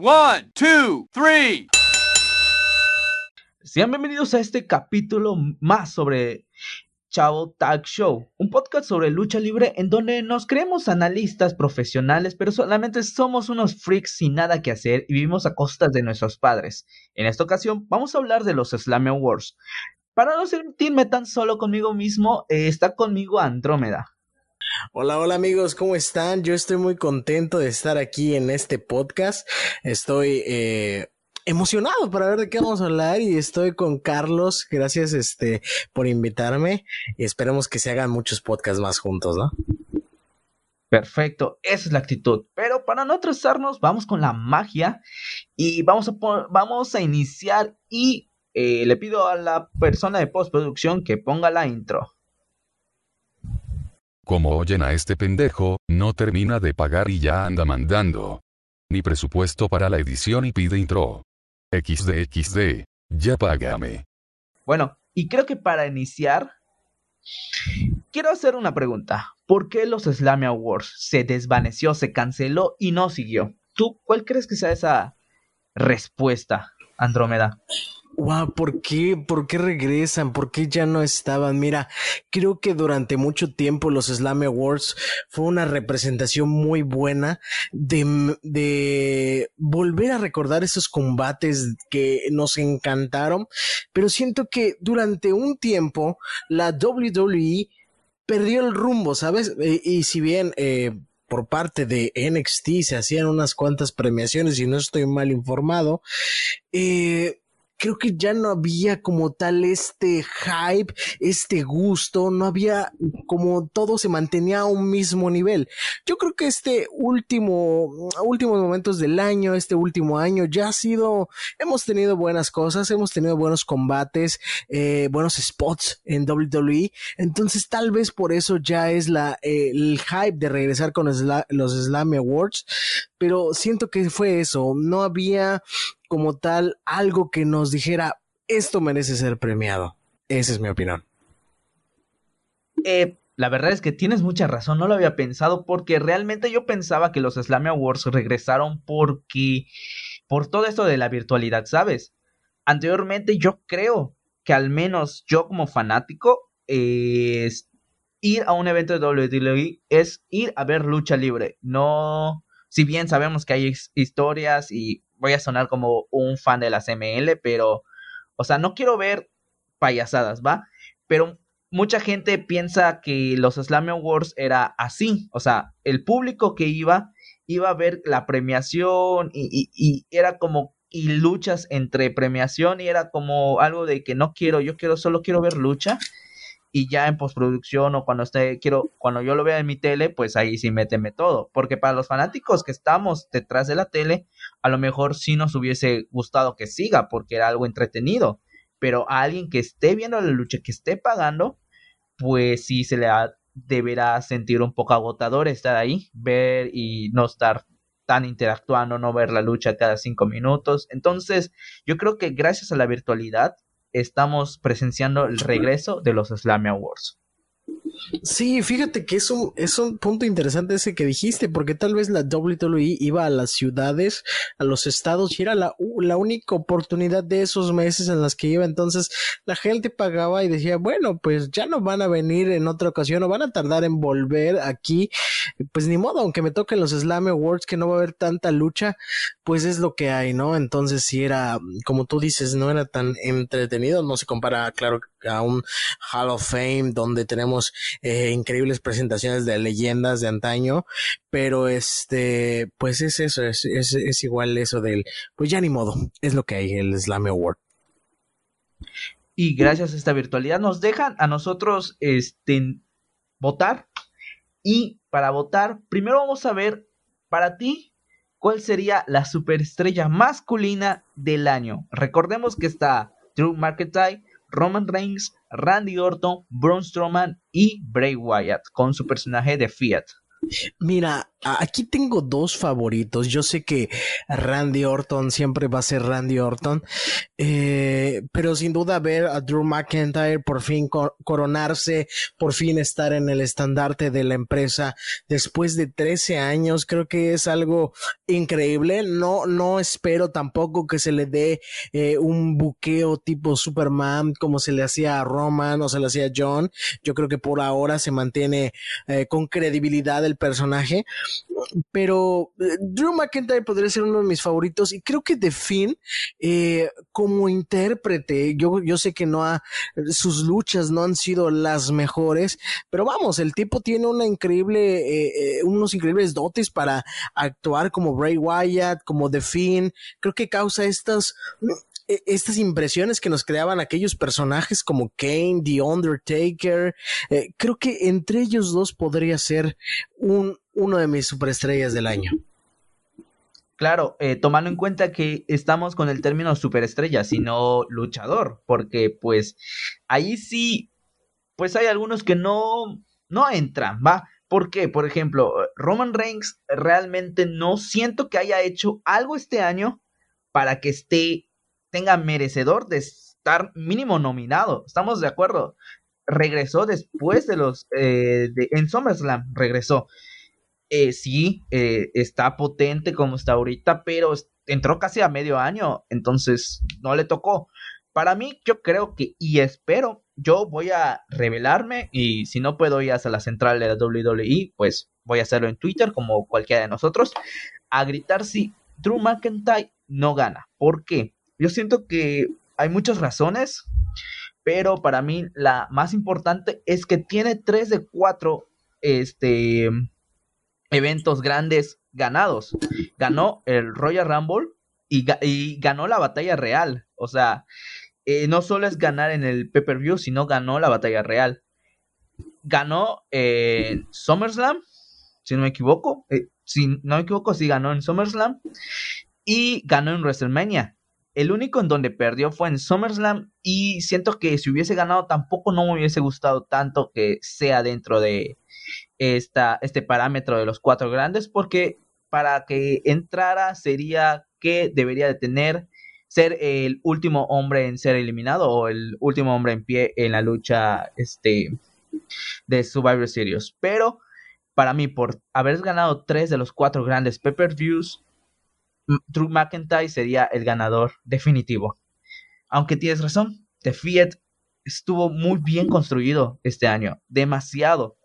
One, two, three. Sean bienvenidos a este capítulo más sobre Chavo Tag Show, un podcast sobre lucha libre en donde nos creemos analistas profesionales, pero solamente somos unos freaks sin nada que hacer y vivimos a costas de nuestros padres. En esta ocasión vamos a hablar de los Slam Awards. Para no sentirme tan solo conmigo mismo, eh, está conmigo Andrómeda. Hola, hola amigos, ¿cómo están? Yo estoy muy contento de estar aquí en este podcast. Estoy eh, emocionado para ver de qué vamos a hablar y estoy con Carlos. Gracias este, por invitarme y esperemos que se hagan muchos podcasts más juntos, ¿no? Perfecto, esa es la actitud. Pero para no atrasarnos, vamos con la magia y vamos a, vamos a iniciar y eh, le pido a la persona de postproducción que ponga la intro. Como oyen a este pendejo, no termina de pagar y ya anda mandando. Ni presupuesto para la edición y pide intro. XD ya págame. Bueno, y creo que para iniciar, quiero hacer una pregunta. ¿Por qué los Slam Awards se desvaneció, se canceló y no siguió? ¿Tú cuál crees que sea esa respuesta, Andrómeda? Wow, ¿por qué? ¿Por qué regresan? ¿Por qué ya no estaban? Mira, creo que durante mucho tiempo los Slam Awards fue una representación muy buena de, de volver a recordar esos combates que nos encantaron, pero siento que durante un tiempo la WWE perdió el rumbo, ¿sabes? Eh, y si bien eh, por parte de NXT se hacían unas cuantas premiaciones y no estoy mal informado, eh, creo que ya no había como tal este hype, este gusto, no había como todo se mantenía a un mismo nivel. Yo creo que este último, últimos momentos del año, este último año ya ha sido, hemos tenido buenas cosas, hemos tenido buenos combates, eh, buenos spots en WWE, entonces tal vez por eso ya es la, eh, el hype de regresar con los Slam Awards, pero siento que fue eso, no había como tal algo que nos dijera esto merece ser premiado. Esa es mi opinión. Eh, la verdad es que tienes mucha razón, no lo había pensado porque realmente yo pensaba que los Slam Awards regresaron porque por todo esto de la virtualidad, ¿sabes? Anteriormente yo creo que al menos yo como fanático es ir a un evento de WWE es ir a ver lucha libre, no si bien sabemos que hay historias y voy a sonar como un fan de la CML, pero, o sea, no quiero ver payasadas, ¿va? Pero mucha gente piensa que los Slam Awards era así, o sea, el público que iba iba a ver la premiación y, y, era como y luchas entre premiación y era como algo de que no quiero, yo quiero solo quiero ver lucha y ya en postproducción o cuando esté, quiero, cuando yo lo vea en mi tele, pues ahí sí méteme todo. Porque para los fanáticos que estamos detrás de la tele, a lo mejor sí nos hubiese gustado que siga porque era algo entretenido. Pero a alguien que esté viendo la lucha, que esté pagando, pues sí se le deberá sentir un poco agotador estar ahí, ver y no estar tan interactuando, no ver la lucha cada cinco minutos. Entonces, yo creo que gracias a la virtualidad estamos presenciando el regreso de los Slam Awards. Sí, fíjate que es un, es un punto interesante ese que dijiste, porque tal vez la WWE iba a las ciudades, a los estados, y era la, la única oportunidad de esos meses en las que iba. Entonces la gente pagaba y decía, bueno, pues ya no van a venir en otra ocasión o van a tardar en volver aquí. Pues ni modo, aunque me toquen los Slam Awards, que no va a haber tanta lucha, pues es lo que hay, ¿no? Entonces si era, como tú dices, no era tan entretenido, no se compara, claro, a un Hall of Fame donde tenemos eh, increíbles presentaciones de leyendas de antaño, pero este, pues es eso, es, es, igual eso del, pues ya ni modo, es lo que hay, el Slam Award. Y gracias a esta virtualidad nos dejan a nosotros este, votar. Y para votar, primero vamos a ver para ti cuál sería la superestrella masculina del año. Recordemos que está Drew McIntyre, Roman Reigns, Randy Orton, Braun Strowman y Bray Wyatt con su personaje de Fiat. Mira, aquí tengo dos favoritos. Yo sé que Randy Orton siempre va a ser Randy Orton, eh, pero sin duda ver a Drew McIntyre por fin coronarse, por fin estar en el estandarte de la empresa después de 13 años, creo que es algo increíble. No, no espero tampoco que se le dé eh, un buqueo tipo Superman como se le hacía a Roman o se le hacía a John. Yo creo que por ahora se mantiene eh, con credibilidad el personaje pero eh, Drew McIntyre podría ser uno de mis favoritos y creo que The Finn eh, como intérprete, yo, yo sé que no ha, sus luchas no han sido las mejores, pero vamos, el tipo tiene una increíble, eh, unos increíbles dotes para actuar como Bray Wyatt, como The Finn, creo que causa estas estas impresiones que nos creaban aquellos personajes como Kane, The Undertaker, creo que entre ellos dos podría ser un, uno de mis superestrellas del año. Claro, eh, tomando en cuenta que estamos con el término superestrella, sino luchador, porque pues ahí sí, pues hay algunos que no, no entran, ¿va? ¿Por qué? Por ejemplo, Roman Reigns realmente no siento que haya hecho algo este año para que esté, tenga merecedor de estar mínimo nominado. ¿Estamos de acuerdo? Regresó después de los, eh, en SummerSlam, regresó. Eh, sí, eh, está potente como está ahorita, pero entró casi a medio año, entonces no le tocó. Para mí, yo creo que, y espero, yo voy a revelarme y si no puedo ir hasta la central de la WWE, pues voy a hacerlo en Twitter como cualquiera de nosotros, a gritar si Drew McIntyre no gana. ¿Por qué? Yo siento que hay muchas razones, pero para mí la más importante es que tiene 3 de 4 este, eventos grandes ganados. Ganó el Royal Rumble y, ganó la batalla real. O sea, eh, no solo es ganar en el pay-per-view, sino ganó la batalla real. Ganó en SummerSlam, si no me equivoco. Eh, si no me equivoco, sí ganó en SummerSlam. Y ganó en WrestleMania. El único en donde perdió fue en SummerSlam. Y siento que si hubiese ganado, tampoco no me hubiese gustado tanto que sea dentro de, esta, este parámetro de los cuatro grandes, porque para que entrara sería que debería de tener ser el último hombre en ser eliminado o el último hombre en pie en la lucha este, de Survivor Series. Pero para mí, por haber ganado tres de los cuatro grandes pay-per-views, Drew McIntyre sería el ganador definitivo. Aunque tienes razón, The Fiat estuvo muy bien construido este año, demasiado.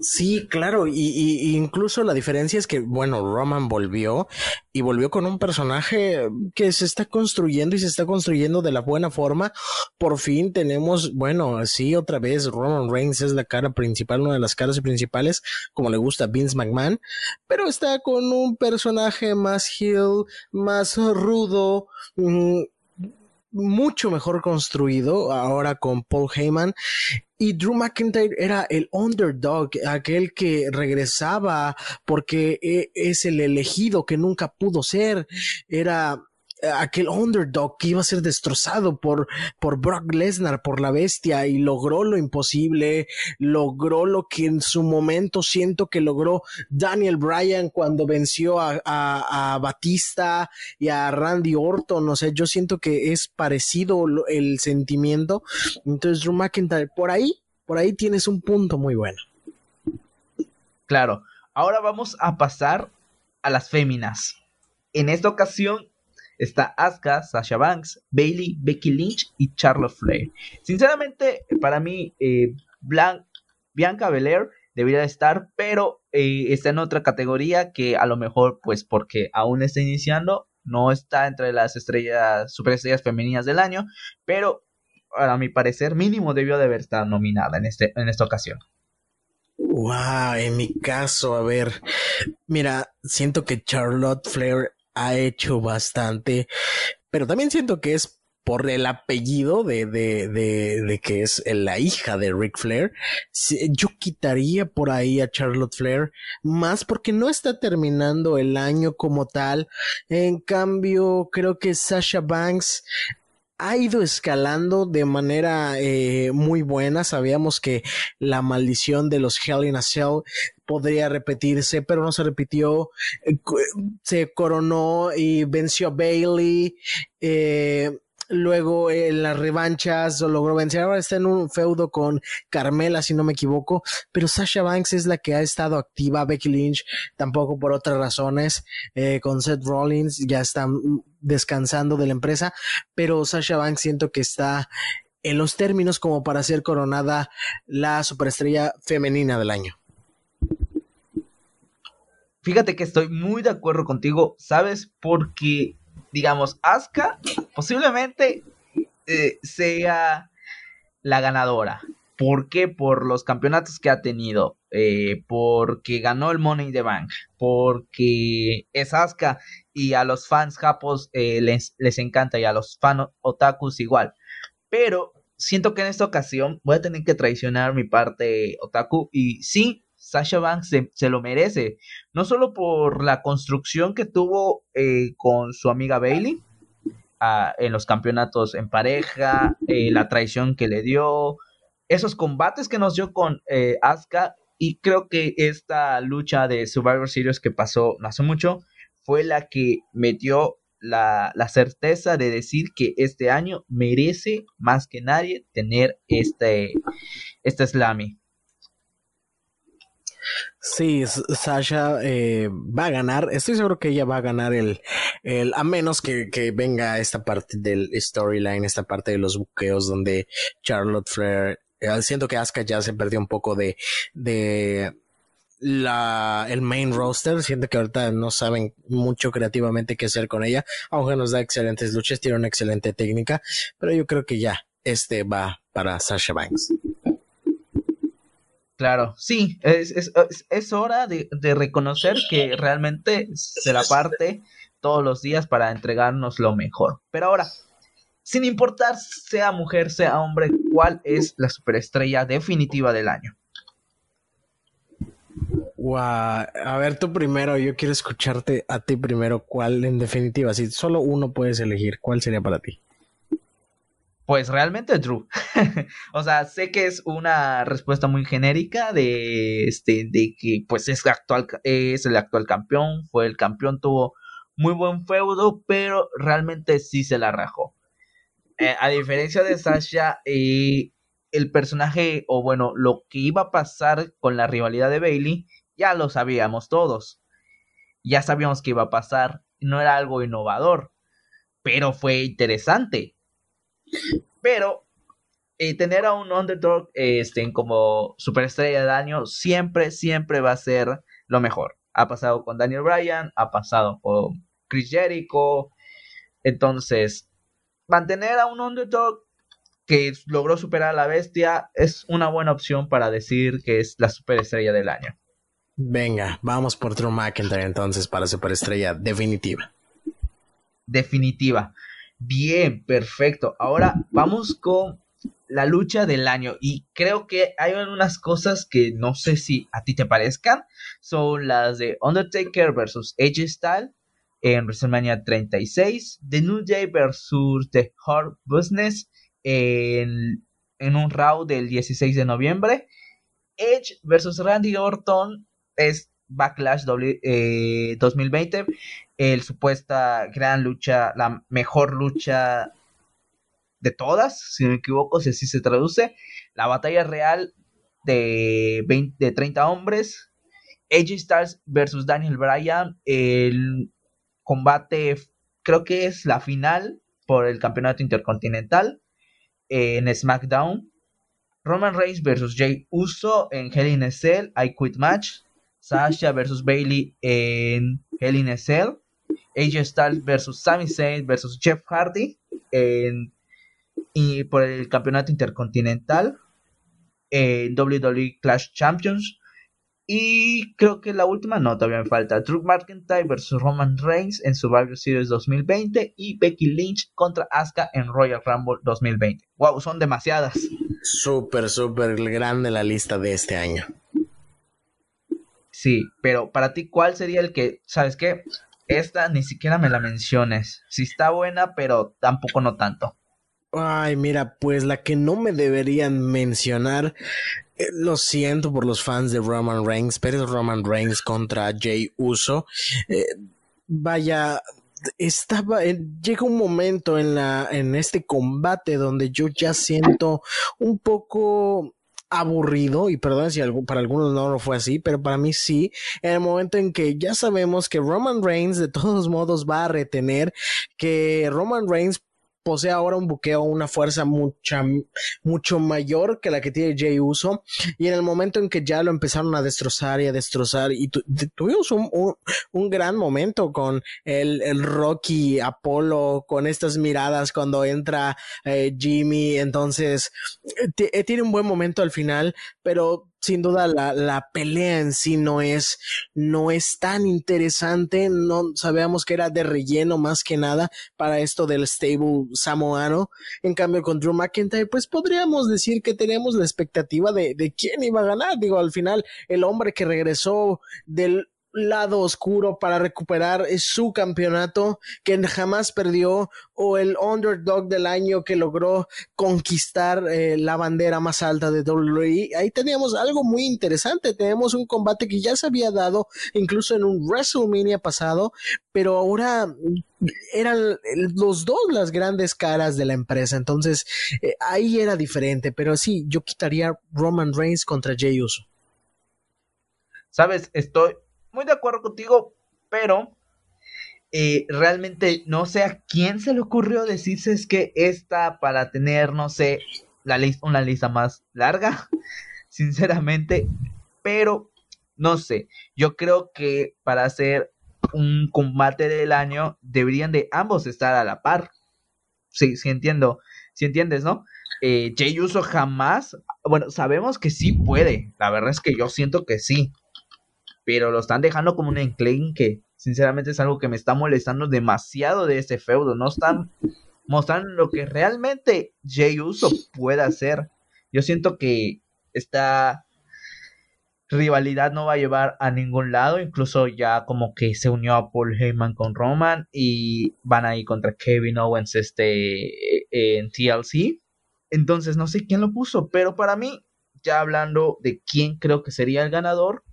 Sí, claro, y, incluso la diferencia es que, bueno, Roman volvió y volvió con un personaje que se está construyendo y se está construyendo de la buena forma. Por fin tenemos, bueno, sí, otra vez Roman Reigns es la cara principal, una de las caras principales, como le gusta a Vince McMahon, pero está con un personaje más heel, más rudo, mm, mucho mejor construido ahora con Paul Heyman y Drew McIntyre era el underdog, aquel que regresaba porque e, es el elegido que nunca pudo ser, era aquel underdog que iba a ser destrozado por, por Brock Lesnar, por la bestia, y logró lo imposible, logró lo que en su momento siento que logró Daniel Bryan cuando venció a, a, Batista y a Randy Orton, o sea, yo siento que es parecido el sentimiento, entonces Drew McIntyre, por ahí, por ahí tienes un punto muy bueno. Claro, ahora vamos a pasar a las féminas. En esta ocasión está Asuka, Sasha Banks, Bailey, Becky Lynch y Charlotte Flair. Sinceramente, para mí, eh, Bianca Belair debería estar, pero eh, está en otra categoría que a lo mejor, pues porque aún está iniciando, no está entre las estrellas, superestrellas femeninas del año, pero a mi parecer mínimo debió de haber estado nominada en, este, en esta ocasión. Wow, en mi caso, a ver, mira, siento que Charlotte Flair ha hecho bastante, pero también siento que es por el apellido de, de, de, de que es la hija de Ric Flair, yo quitaría por ahí a Charlotte Flair, más porque no está terminando el año como tal. En cambio, creo que Sasha Banks ha ido escalando de manera eh, muy buena. Sabíamos que la maldición de los Hell in a Cell podría repetirse, pero no se repitió. Eh, se coronó y venció a Bailey. Eh, Luego en las revanchas lo logró vencer. Ahora está en un feudo con Carmela, si no me equivoco. Pero Sasha Banks es la que ha estado activa. Becky Lynch tampoco por otras razones. Eh, con Seth Rollins ya está descansando de la empresa. Pero Sasha Banks siento que está en los términos como para ser coronada la superestrella femenina del año. Fíjate que estoy muy de acuerdo contigo, ¿sabes? Porque digamos, Asuka posiblemente eh, sea la ganadora. ¿Por qué? Por los campeonatos que ha tenido. Eh, porque ganó el Money in the Bank. Porque es Asuka. Y a los fans japos eh, les, les encanta. Y a los fans otakus igual. Pero siento que en esta ocasión voy a tener que traicionar mi parte otaku. Y sí, Sasha Banks se, lo merece. No solo por la construcción que tuvo eh, con su amiga Bailey ah, en los campeonatos en pareja, eh, la traición que le dio, esos combates que nos dio con eh, Asuka. Y creo que esta lucha de Survivor Series que pasó no hace mucho fue la que metió la, la, certeza de decir que este año merece más que nadie tener este, este Slammy. Sí, Sasha eh, va a ganar. Estoy seguro que ella va a ganar el, el a menos que, que venga esta parte del storyline, esta parte de los buqueos donde Charlotte Flair, eh, siento que Asuka ya se perdió un poco de, de la, el main roster. Siento que ahorita no saben mucho creativamente qué hacer con ella, aunque nos da excelentes luchas, tiene una excelente técnica, pero yo creo que ya este va para Sasha Banks. Claro, sí, es, hora de, de, reconocer que realmente se la parte todos los días para entregarnos lo mejor. Pero ahora, sin importar sea mujer, sea hombre, ¿cuál es la superestrella definitiva del año? Wow. A ver, tú primero, yo quiero escucharte a ti primero, ¿cuál en definitiva? Si solo uno puedes elegir, ¿cuál sería para ti? Pues realmente Drew. o sea, sé que es una respuesta muy genérica de este de que pues es actual es el actual campeón, fue el campeón, tuvo muy buen feudo, pero realmente sí se la rajó. Eh, a diferencia de Sasha, eh, el personaje o bueno, lo que iba a pasar con la rivalidad de Bailey, ya lo sabíamos todos. Ya sabíamos que iba a pasar, no era algo innovador, pero fue interesante pero eh, tener a un underdog este, como superestrella de año siempre, siempre va a ser lo mejor. Ha pasado con Daniel Bryan, ha pasado con Chris Jericho. Entonces, mantener a un underdog que logró superar a la bestia es una buena opción para decir que es la superestrella del año. Venga, vamos por Drew McIntyre entonces para superestrella definitiva. Definitiva. Bien, perfecto. Ahora vamos con la lucha del año y creo que hay unas cosas que no sé si a ti te parezcan. Son las de Undertaker versus Edge Style en WrestleMania 36, The New Day versus The Hard Business en, en un round del 16 de noviembre. Edge versus Randy Orton es Backlash 2020, eh, el supuesta gran lucha, la mejor lucha de todas, si no me equivoco, si así se traduce, la batalla real de, 20, de 30 hombres, AJ Styles versus Daniel Bryan, el combate creo que es la final por el campeonato intercontinental en SmackDown. Roman Reigns versus Jay Uso en Hell in a Cell, I Quit Match. Sasha versus Bailey en Hell in a Cell, AJ Styles versus Sami Zayn versus Jeff Hardy en, y por el campeonato intercontinental en WWE Clash Champions y creo que la última no, todavía me falta. Drew McIntyre versus Roman Reigns en Survivor Series 2020 y Becky Lynch contra Asuka en Royal Rumble 2020. Wow, son demasiadas. Súper, súper grande la lista de este año. Sí, pero para ti, ¿cuál sería el que, sabes qué? Esta ni siquiera me la menciones. Sí está buena, pero tampoco no tanto. Ay, mira, pues la que no me deberían mencionar, eh, lo siento por los fans de Roman Reigns, pero es Roman Reigns contra Jay Uso. Eh, vaya, estaba, llega un momento en la, en este combate donde yo ya siento un poco aburrido, y perdón si para algunos no lo fue así, pero para mí sí, en el momento en que ya sabemos que Roman Reigns de todos modos va a retener, que Roman Reigns posee ahora un buqueo, una fuerza mucha, mucho mayor que la que tiene Jay Uso. Y en el momento en que ya lo empezaron a destrozar y a destrozar, y tuvimos un, un, gran momento con el, el, Rocky Apolo, con estas miradas cuando entra eh, Jimmy. Entonces, eh, tiene un buen momento al final, pero sin duda la, la, pelea en sí no es, no es tan interesante. No sabíamos que era de relleno más que nada para esto del stable samoano. En cambio, con Drew McIntyre, pues podríamos decir que tenemos la expectativa de, de quién iba a ganar. Digo, al final, el hombre que regresó del lado oscuro para recuperar su campeonato que jamás perdió o el underdog del año que logró conquistar eh, la bandera más alta de WWE. Ahí teníamos algo muy interesante. Tenemos un combate que ya se había dado incluso en un WrestleMania pasado, pero ahora eran los dos las grandes caras de la empresa. Entonces eh, ahí era diferente, pero sí, yo quitaría Roman Reigns contra Jey Uso. Sabes, estoy muy de acuerdo contigo, pero eh, realmente no sé a quién se le ocurrió decirse es que esta para tener, no sé, la lista, una lista más larga, sinceramente, pero no sé, yo creo que para hacer un combate del año deberían de ambos estar a la par. Sí, sí entiendo, si entiendes, ¿no? Eh, Jay Uso jamás, bueno, sabemos que sí puede, la verdad es que yo siento que sí, pero lo están dejando como un enclave que sinceramente es algo que me está molestando demasiado de este feudo. No están mostrando lo que realmente Jay Uso puede hacer. Yo siento que esta rivalidad no va a llevar a ningún lado. Incluso ya como que se unió a Paul Heyman con Roman y van a ir contra Kevin Owens este, en TLC. Entonces no sé quién lo puso, pero para mí, ya hablando de quién creo que sería el ganador,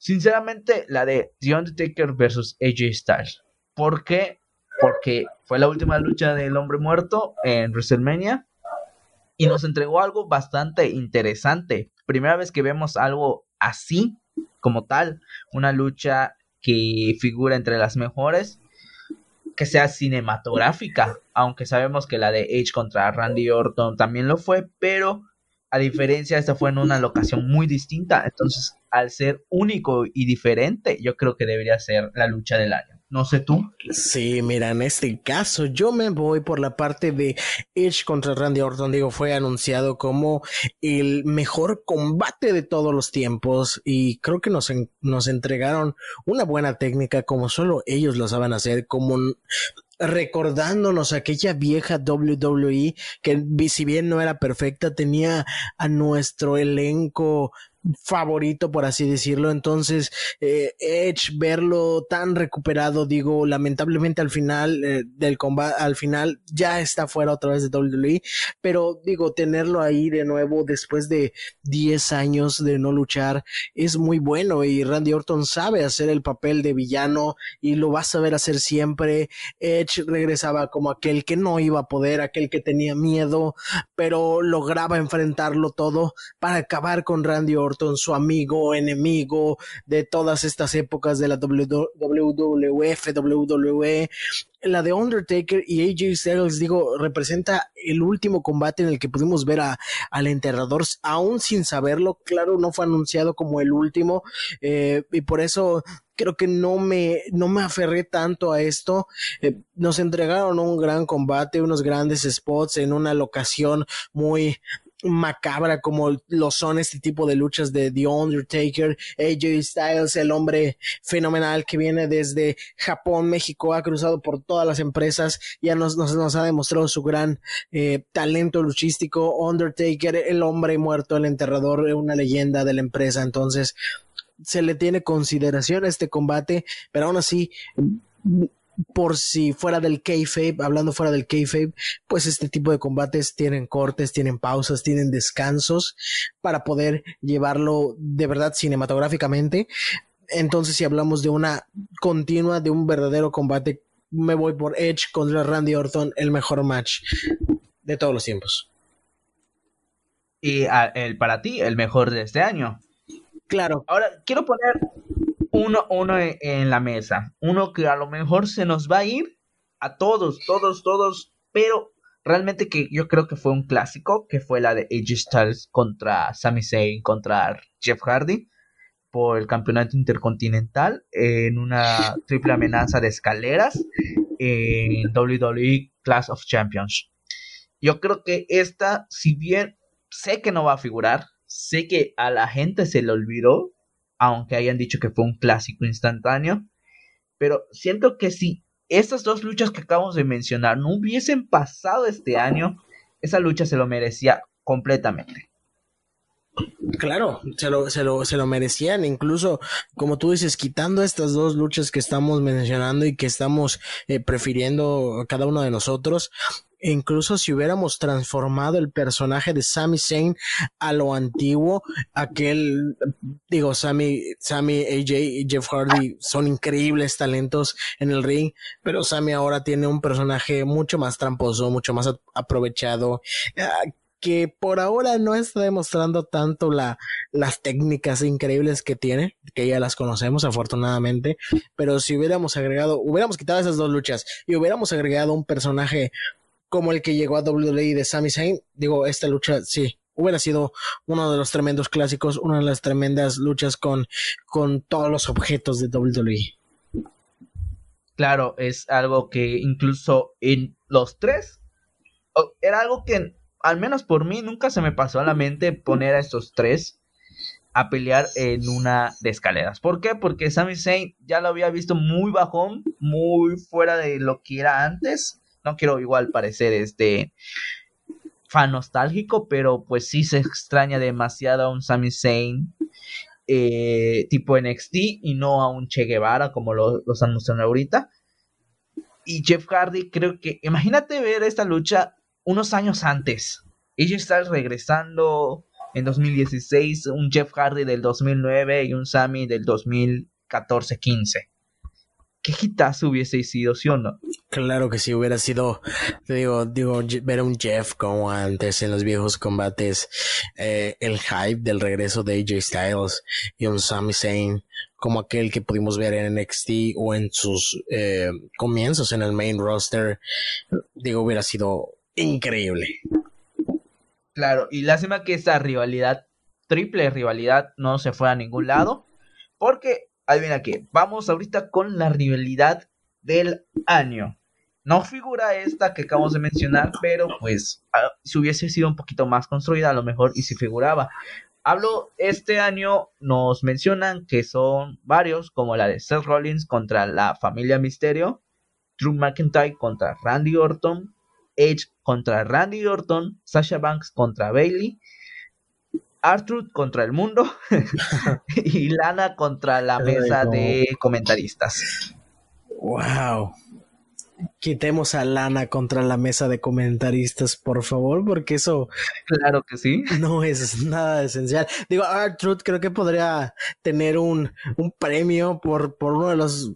Sinceramente, la de The Undertaker versus AJ Styles. ¿Por qué? Porque fue la última lucha del hombre muerto en WrestleMania y nos entregó algo bastante interesante. Primera vez que vemos algo así, como tal, una lucha que figura entre las mejores, que sea cinematográfica, aunque sabemos que la de Edge contra Randy Orton también lo fue, pero a diferencia, esta fue en una locación muy distinta. Entonces, al ser único y diferente, yo creo que debería ser la lucha del año. No sé tú. Sí, mira, en este caso yo me voy por la parte de Edge contra Randy Orton. Digo, fue anunciado como el mejor combate de todos los tiempos y creo que nos, nos entregaron una buena técnica como solo ellos lo saben hacer, como recordándonos aquella vieja WWE que si bien no era perfecta tenía a nuestro elenco favorito, por así decirlo. Entonces, eh, Edge, verlo tan recuperado, digo, lamentablemente al final eh, del combate, al final ya está fuera otra vez de WWE, pero digo, tenerlo ahí de nuevo después de 10 años de no luchar es muy bueno y Randy Orton sabe hacer el papel de villano y lo va a saber hacer siempre. Edge regresaba como aquel que no iba a poder, aquel que tenía miedo, pero lograba enfrentarlo todo para acabar con Randy Orton su amigo, enemigo de todas estas épocas de la WWF, WWE, la de Undertaker y AJ Styles, digo, representa el último combate en el que pudimos ver a, al enterrador, aún sin saberlo, claro, no fue anunciado como el último, eh, y por eso creo que no me, no me aferré tanto a esto. Eh, nos entregaron un gran combate, unos grandes spots en una locación muy macabra como lo son este tipo de luchas de The Undertaker, AJ Styles, el hombre fenomenal que viene desde Japón, México, ha cruzado por todas las empresas, ya nos, nos, ha demostrado su gran eh, talento luchístico, Undertaker, el hombre muerto, el enterrador, una leyenda de la empresa, entonces se le tiene consideración a este combate, pero aún así por si fuera del kayfabe, hablando fuera del kayfabe, pues este tipo de combates tienen cortes, tienen pausas, tienen descansos para poder llevarlo de verdad cinematográficamente. Entonces, si hablamos de una continua, de un verdadero combate, me voy por Edge contra Randy Orton, el mejor match de todos los tiempos. Y el para ti, el mejor de este año. Claro. Ahora, quiero poner uno, uno en la mesa. Uno que a lo mejor se nos va a ir a todos, todos, todos, pero realmente que yo creo que fue un clásico, que fue la de AJ Styles contra Sami Zayn contra Jeff Hardy por el campeonato intercontinental en una triple amenaza de escaleras en WWE Class of Champions. Yo creo que esta, si bien sé que no va a figurar, sé que a la gente se le olvidó, aunque hayan dicho que fue un clásico instantáneo, pero siento que si estas dos luchas que acabamos de mencionar no hubiesen pasado este año, esa lucha se lo merecía completamente. Claro, se lo, se lo, se lo merecían, incluso como tú dices, quitando estas dos luchas que estamos mencionando y que estamos eh, prefiriendo cada uno de nosotros, incluso si hubiéramos transformado el personaje de Sami Zayn a lo antiguo, aquel, digo, Sami, Sami, AJ y Jeff Hardy son increíbles talentos en el ring, pero Sami ahora tiene un personaje mucho más tramposo, mucho más aprovechado, ah, que por ahora no está demostrando tanto la, las técnicas increíbles que tiene, que ya las conocemos afortunadamente, pero si hubiéramos agregado, hubiéramos quitado esas dos luchas y hubiéramos agregado un personaje como el que llegó a WWE de Sami Zayn, digo, esta lucha sí, hubiera sido uno de los tremendos clásicos, una de las tremendas luchas con, con todos los objetos de WWE. Claro, es algo que incluso en los tres, era algo que al menos por mí nunca se me pasó a la mente poner a estos tres a pelear en una de escaleras. ¿Por qué? Porque Sami Zayn ya lo había visto muy bajón, muy fuera de lo que era antes no quiero igual parecer este fan nostálgico, pero pues sí se extraña demasiado a un Sami Zayn eh, tipo NXT y no a un Che Guevara como lo, los anuncian ahorita. Y Jeff Hardy, creo que, imagínate ver esta lucha unos años antes. Ella está regresando en 2016, un Jeff Hardy del 2009 y un Sami del 2014-15 qué hitazo hubiese sido, ¿sí o no? Claro que sí, hubiera sido, te digo, digo, ver a un Jeff como antes en los viejos combates, eh, el hype del regreso de AJ Styles y un Sami Zayn como aquel que pudimos ver en NXT o en sus eh, comienzos en el main roster, digo, hubiera sido increíble. Claro, y lástima que esa rivalidad, triple rivalidad, no se fue a ningún lado, porque viene aquí. Vamos ahorita con la rivalidad del año. No figura esta que acabamos de mencionar, pero pues ah, si hubiese sido un poquito más construida, a lo mejor y si figuraba. Hablo, este año nos mencionan que son varios, como la de Seth Rollins contra la familia Misterio, Drew McIntyre contra Randy Orton, Edge contra Randy Orton, Sasha Banks contra Bailey, Arthur contra el mundo y Lana contra la mesa de comentaristas. Wow. Quitemos a Lana contra la mesa de comentaristas, por favor, porque eso. Claro que sí. No es nada esencial. Digo, Arthur creo que podría tener un, un premio por, por uno de los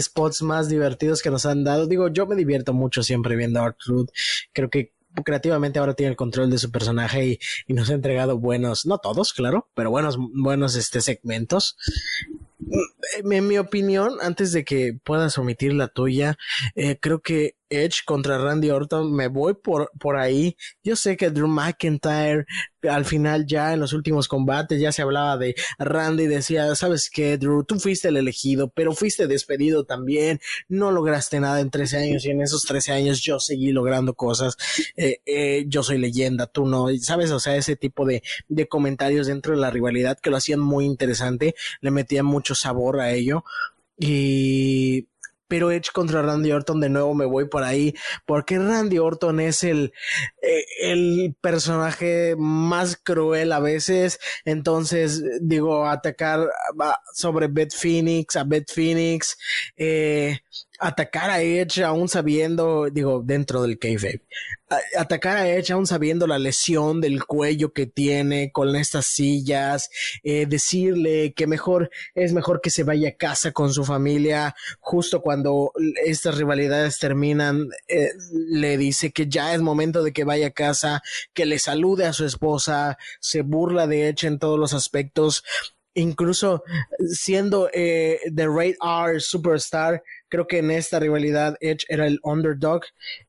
spots más divertidos que nos han dado. Digo, yo me divierto mucho siempre viendo a Arthur. Creo que creativamente ahora tiene el control de su personaje y, y, nos ha entregado buenos, no todos, claro, pero buenos, buenos este, segmentos. En mi opinión, antes de que puedas omitir la tuya, eh, creo que Edge contra Randy Orton, me voy por, por ahí. Yo sé que Drew McIntyre, al final ya en los últimos combates, ya se hablaba de Randy, decía, sabes qué, Drew, tú fuiste el elegido, pero fuiste despedido también, no lograste nada en 13 años y en esos 13 años yo seguí logrando cosas, eh, eh, yo soy leyenda, tú no, sabes, o sea, ese tipo de, de comentarios dentro de la rivalidad que lo hacían muy interesante, le metían mucho sabor a ello. Y pero Edge contra Randy Orton de nuevo me voy por ahí porque Randy Orton es el, eh, el personaje más cruel a veces entonces digo atacar sobre Beth Phoenix a Beth Phoenix eh, atacar a Edge aún sabiendo, digo, dentro del kayfabe, atacar a Edge aún sabiendo la lesión del cuello que tiene con estas sillas, eh, decirle que mejor es mejor que se vaya a casa con su familia justo cuando estas rivalidades terminan, eh, le dice que ya es momento de que vaya a casa, que le salude a su esposa, se burla de Edge en todos los aspectos incluso siendo eh, The Raid R Superstar, creo que en esta rivalidad Edge era el underdog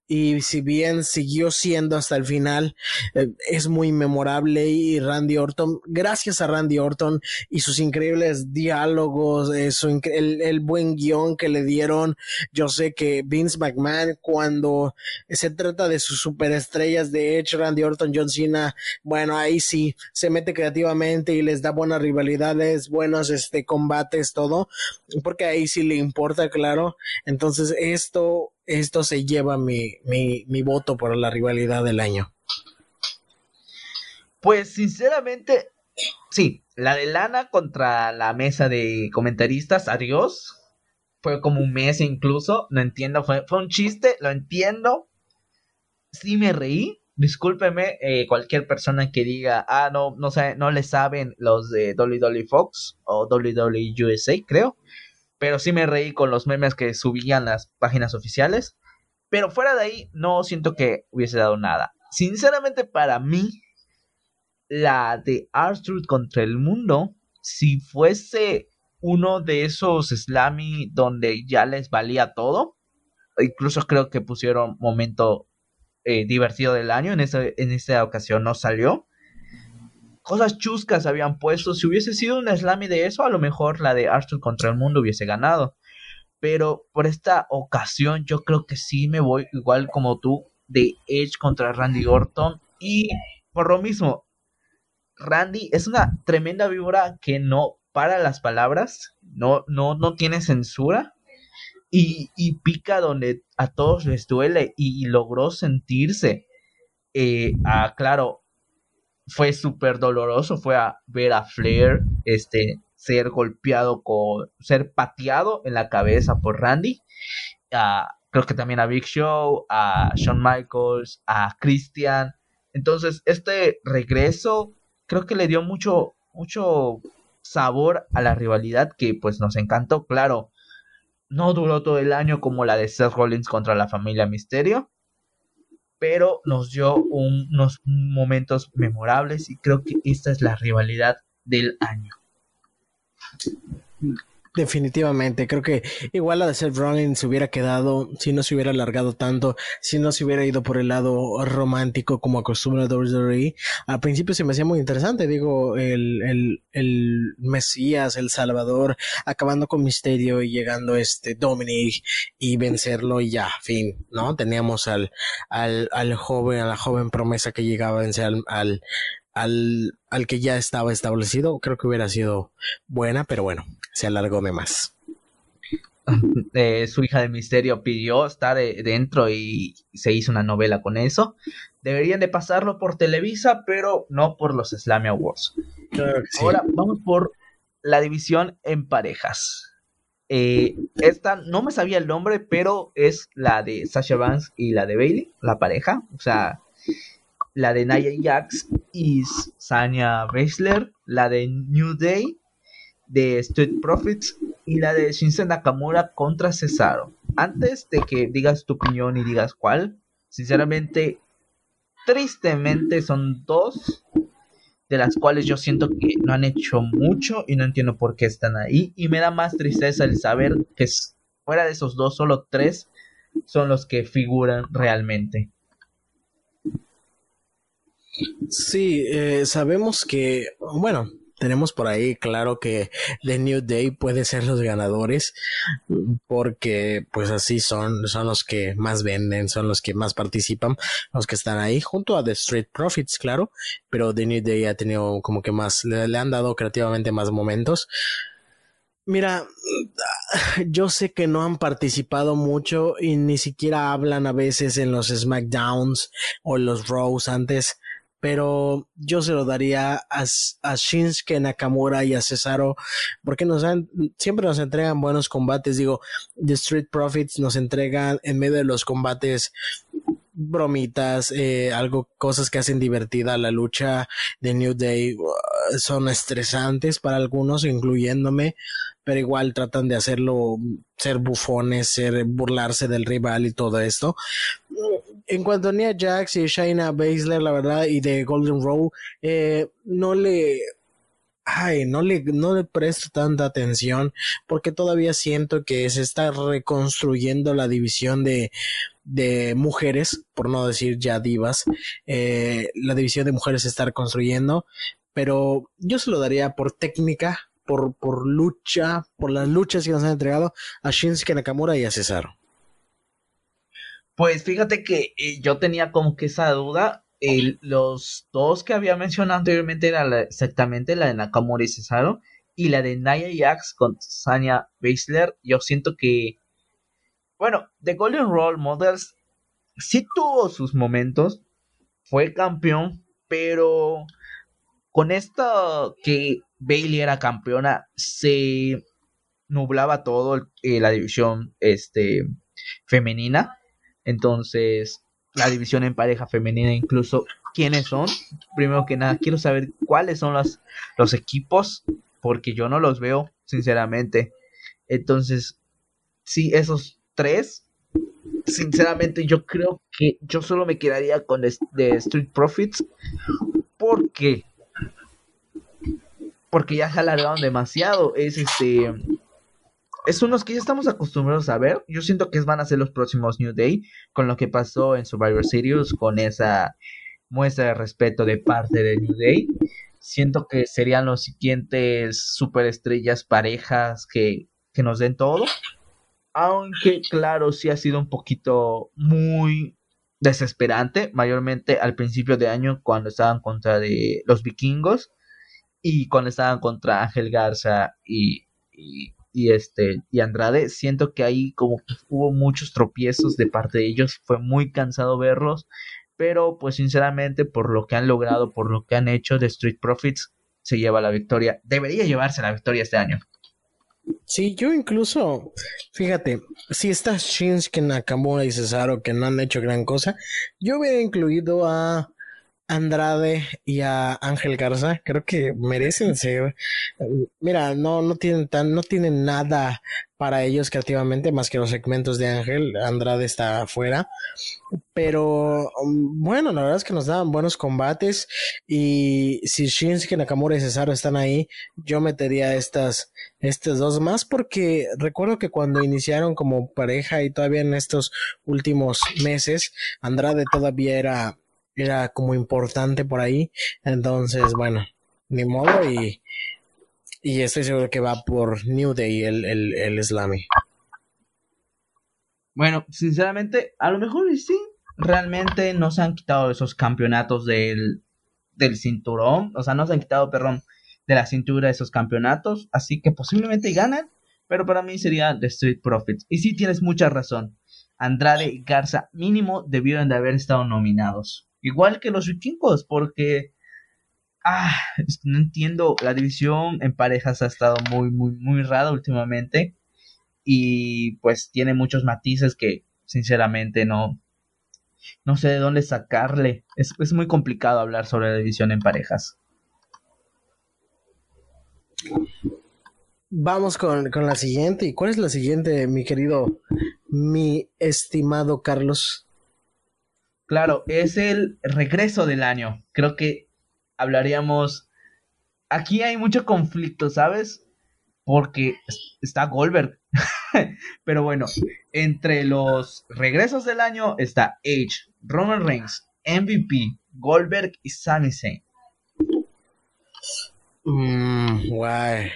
y si bien siguió siendo hasta el final, eh, es muy memorable y Randy Orton, gracias a Randy Orton y sus increíbles diálogos, eh, el, buen guion que le dieron, yo sé que Vince McMahon cuando se trata de sus superestrellas de Edge, Randy Orton, John Cena, bueno, ahí sí se mete creativamente y les da buenas rivalidades, buenos este, combates, todo, porque ahí sí le importa, claro. Entonces esto esto se lleva mi, mi, mi voto por la rivalidad del año. Pues sinceramente, sí, la de Lana contra la mesa de comentaristas, adiós. Fue como un mes incluso, no entiendo, fue, fue un chiste, lo entiendo. Sí me reí, discúlpeme eh, cualquier persona que diga, ah, no, no, sé, no le saben los de Dolly Dolly Fox o Dolly Dolly USA, creo pero sí me reí con los memes que subían las páginas oficiales. Pero fuera de ahí, no siento que hubiese dado nada. Sinceramente, para mí, la de Arthur contra el mundo, si fuese uno de esos Slammy donde ya les valía todo, incluso creo que pusieron momento eh, divertido del año, en, en esta ocasión no salió cosas chuscas habían puesto. Si hubiese sido un slammy de eso, a lo mejor la de Arthur contra el mundo hubiese ganado. Pero por esta ocasión yo creo que sí me voy igual como tú de Edge contra Randy Orton. Y por lo mismo, Randy es una tremenda víbora que no para las palabras, no, no, no tiene censura. Y, pica donde a todos les duele y, logró sentirse. Eh, claro, fue súper doloroso, fue a ver a Flair este, ser golpeado con, ser pateado en la cabeza por Randy. creo que también a Big Show, a Shawn Michaels, a Christian. Entonces, este regreso creo que le dio mucho, mucho sabor a la rivalidad que pues nos encantó. Claro, no duró todo el año como la de Seth Rollins contra la familia Misterio, pero nos dio unos momentos memorables y creo que esta es la rivalidad del año. Definitivamente, creo que igual la de Seth Rollins se hubiera quedado si no se hubiera alargado tanto, si no se hubiera ido por el lado romántico como acostumbra WWE. Al principio se me hacía muy interesante, digo, el, el, el Mesías, el Salvador, acabando con Misterio y llegando este Dominic y vencerlo y ya, fin, ¿no? Teníamos al, al, al joven, a la joven promesa que llegaba a vencer al, al, al que ya estaba establecido, creo que hubiera sido buena, pero bueno, se alargó de más. Eh, su hija del misterio pidió estar eh, dentro y se hizo una novela con eso. Deberían de pasarlo por Televisa, pero no por los Slammy Awards. Ahora vamos por la división en parejas. Eh, esta no me sabía el nombre, pero es la de Sasha Vance y la de Bailey, la pareja. O sea, la de Nia Jax y Sanya Baszler, la de New Day de Street Profits y la de Shinsen Nakamura contra Cesaro. Antes de que digas tu opinión y digas cuál, sinceramente, tristemente son dos de las cuales yo siento que no han hecho mucho y no entiendo por qué están ahí. Y me da más tristeza el saber que fuera de esos dos, solo tres son los que figuran realmente. Sí, eh, sabemos que, bueno, tenemos por ahí claro que The New Day puede ser los ganadores porque pues así son, son los que más venden, son los que más participan, los que están ahí junto a The Street Profits, claro, pero The New Day ha tenido como que más, le han dado creativamente más momentos. Mira, yo sé que no han participado mucho y ni siquiera hablan a veces en los SmackDowns o los Raws antes, pero yo se lo daría a, a Shinsuke Nakamura y a Cesaro, porque nos han, siempre nos entregan buenos combates. Digo, The Street Profits nos entregan en medio de los combates bromitas, eh, algo, cosas que hacen divertida la lucha de New Day uh, son estresantes para algunos, incluyéndome, pero igual tratan de hacerlo, ser bufones, ser burlarse del rival y todo esto. En cuanto a Nia Jax y Shayna Baszler, la verdad, y de Golden Roll, eh, no le, ay, no le, no le presto tanta atención porque todavía siento que se está reconstruyendo la división de, de mujeres, por no decir ya divas, eh, la división de mujeres se está reconstruyendo, pero yo se lo daría por técnica, por, por lucha, por las luchas que nos han entregado a Shinsuke Nakamura y a Cesaro. Pues fíjate que eh, yo tenía como que esa duda. Los dos que había mencionado anteriormente eran exactamente la de Nakamura y Cesaro y la de Nia Jax con Sanya Baszler. Yo siento que bueno, The Golden Role Models sí tuvo sus momentos, fue campeón, pero con esto que Bailey era campeona, se nublaba todo eh, la división este, femenina. Entonces, la división en pareja femenina, incluso quiénes son. Primero que nada, quiero saber cuáles son los, los equipos, porque yo no los veo, sinceramente. Entonces, sí, esos tres, sinceramente yo creo que yo solo me quedaría con de Street Profits. porque Porque ya se alargaron demasiado. Es este. Es unos que ya estamos acostumbrados a ver. Yo siento que van a ser los próximos New Day. Con lo que pasó en Survivor Series. Con esa muestra de respeto de parte de New Day. Siento que serían los siguientes superestrellas parejas que, que nos den todo. Aunque, claro, sí ha sido un poquito muy desesperante, mayormente al principio de año cuando estaban contra de los vikingos y cuando estaban contra Ángel Garza y, y, este y Andrade. Siento que ahí como que hubo muchos tropiezos de parte de ellos, fue muy cansado verlos, pero pues sinceramente por lo que han logrado, por lo que han hecho de Street Profits, se lleva la victoria. Debería llevarse la victoria este año. Sí, yo incluso, fíjate, si está Shinsuke Nakamura y Cesaro que no han hecho gran cosa, yo hubiera incluido a Andrade y a Ángel Garza, creo que merecen ser. Mira, no, no tienen tan, no tienen nada para ellos creativamente más que los segmentos de Ángel. Andrade está afuera. Pero um, bueno, la verdad es que nos daban buenos combates. Y si Shinsuke Nakamura y Cesaro están ahí, yo metería estas, estas dos más porque recuerdo que cuando iniciaron como pareja y todavía en estos últimos meses, Andrade todavía era era como importante por ahí. Entonces, bueno, ni modo y, y estoy seguro que va por New Day el, el, el Slammy. Bueno, sinceramente, a lo mejor sí, realmente no se han quitado esos campeonatos del, del cinturón, o sea, no se han quitado, perdón, de la cintura esos campeonatos, así que posiblemente ganan, pero para mí sería The Street Profits. Y sí tienes mucha razón, Andrade y Garza mínimo debieron de haber estado nominados. Igual que los vikingos, porque ah, no entiendo, la división en parejas ha estado muy, muy, muy rara últimamente. Y pues tiene muchos matices que sinceramente no, no sé de dónde sacarle. Es, es muy complicado hablar sobre la división en parejas. Vamos con, con, la siguiente. ¿Y cuál es la siguiente, mi querido, mi estimado Carlos? Claro, es el regreso del año. Creo que hablaríamos. Aquí hay mucho conflicto, ¿sabes? Porque está Goldberg. Pero bueno, entre los regresos del año está Edge, Roman Reigns, MVP, Goldberg y Sami Zayn. Mm, guay.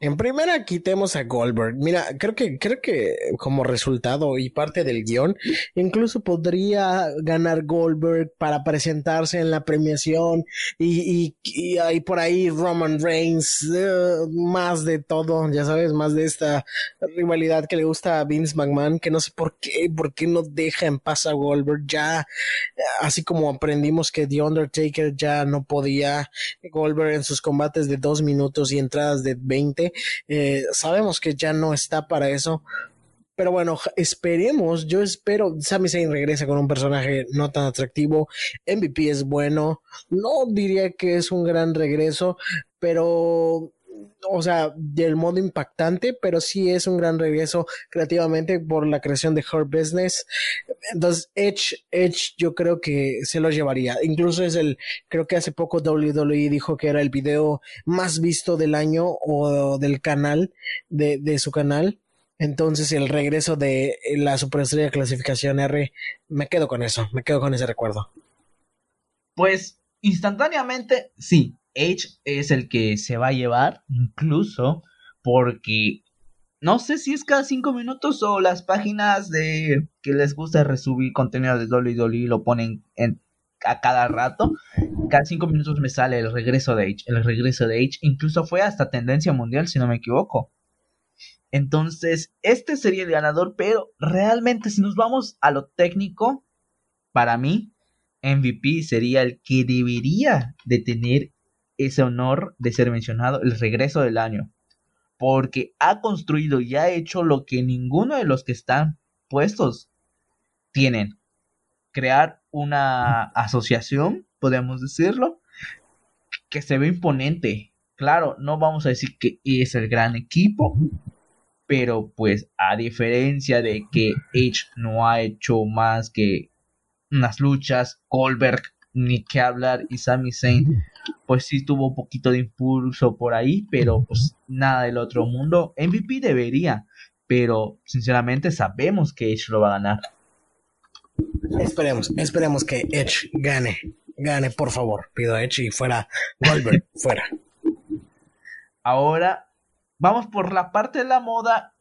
En primera, quitemos a Goldberg. Mira, creo que, creo que como resultado y parte del guion, incluso podría ganar Goldberg para presentarse en la premiación y, y, y por ahí Roman Reigns, eh, más de todo, ya sabes, más de esta rivalidad que le gusta a Vince McMahon, que no sé por qué, por qué no deja en paz a Goldberg ya, así como aprendimos que The Undertaker ya no podía, Goldberg en sus combates de dos minutos y entradas de 20, eh, sabemos que ya no está para eso. Pero bueno, esperemos, yo espero, Sami Zayn regresa con un personaje no tan atractivo, MVP es bueno, no diría que es un gran regreso, pero o sea, del modo impactante, pero sí es un gran regreso creativamente por la creación de Her Business. Entonces, Edge, Edge yo creo que se lo llevaría. Incluso es el, creo que hace poco WWE dijo que era el video más visto del año o del canal, de, de su canal. Entonces, el regreso de la superestrella clasificación R, me quedo con eso, me quedo con ese recuerdo. Pues, instantáneamente, sí, Edge es el que se va a llevar, incluso porque no sé si es cada cinco minutos o las páginas de que les gusta resubir contenido de WWE lo ponen en, a cada rato. Cada cinco minutos me sale el regreso de Edge. El regreso de Edge incluso fue hasta tendencia mundial, si no me equivoco. Entonces, este sería el ganador, pero realmente si nos vamos a lo técnico, para mí, MVP sería el que debería de tener ese honor de ser mencionado, el regreso del año, porque ha construido y ha hecho lo que ninguno de los que están puestos tienen. Crear una asociación, podemos decirlo, que se ve imponente. Claro, no vamos a decir que es el gran equipo, pero pues a diferencia de que Edge no ha hecho más que unas luchas, Goldberg ni que hablar y Sami Zayn pues sí tuvo un poquito de impulso por ahí, pero pues nada del otro mundo. MVP debería, pero sinceramente sabemos que Edge lo va a ganar. Esperemos, esperemos que Edge gane, gane por favor, pido a Edge y fuera Goldberg, fuera. Ahora vamos por la parte de la moda.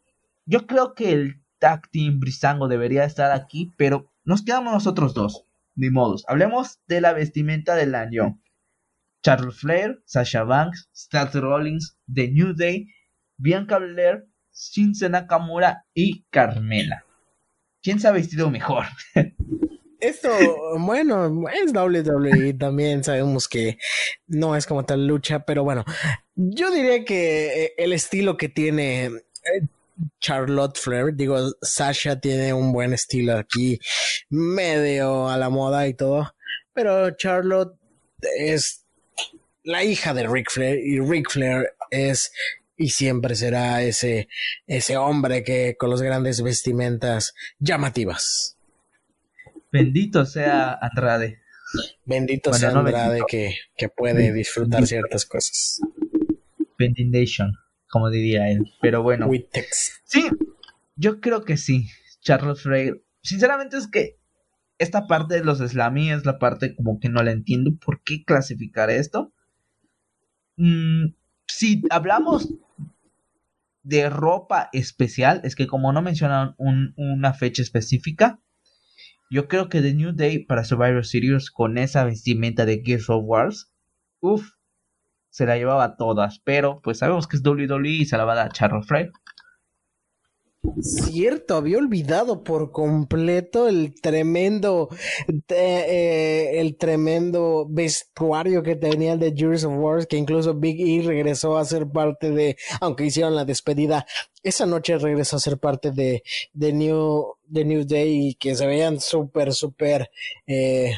Yo creo que el tag team Brisango debería estar aquí, pero nos quedamos nosotros dos ni modos. Hablemos de la vestimenta del año. Charles Flair, Sasha Banks, Seth Rollins, The New Day, Bianca Belair, Shinsuke Nakamura y Carmela. ¿Quién se ha vestido mejor? Esto, bueno, es WWE también, sabemos que no es como tal lucha, pero bueno, yo diría que eh, el estilo que tiene eh, Charlotte Flair. Digo, Sasha tiene un buen estilo aquí, medio a la moda y todo. Pero Charlotte es la hija de Ric Flair y Ric Flair es y siempre será ese, ese hombre que con los grandes vestimentas llamativas. Bendito sea Andrade. Bendito sea Andrade que, que, puede disfrutar ciertas cosas. Bendination como diría él. Pero bueno. Sí, yo creo que sí. Charles Freire. Sinceramente es que esta parte de los Slammy es la parte como que no la entiendo. ¿Por qué clasificar esto? Mm, si hablamos de ropa especial, es que como no mencionaron una fecha específica, yo creo que The New Day para Survivor Series con esa vestimenta de Gears of Wars, uff, se la llevaba a todas, pero pues sabemos que es WWE y se la va a dar Charles Flair. Cierto, había olvidado por completo el tremendo, eh, el tremendo vestuario que tenía de Gears of War, que incluso Big E regresó a ser parte de, aunque hicieron la despedida, esa noche regresó a ser parte de, de New, de New Day y que se veían súper, súper, eh,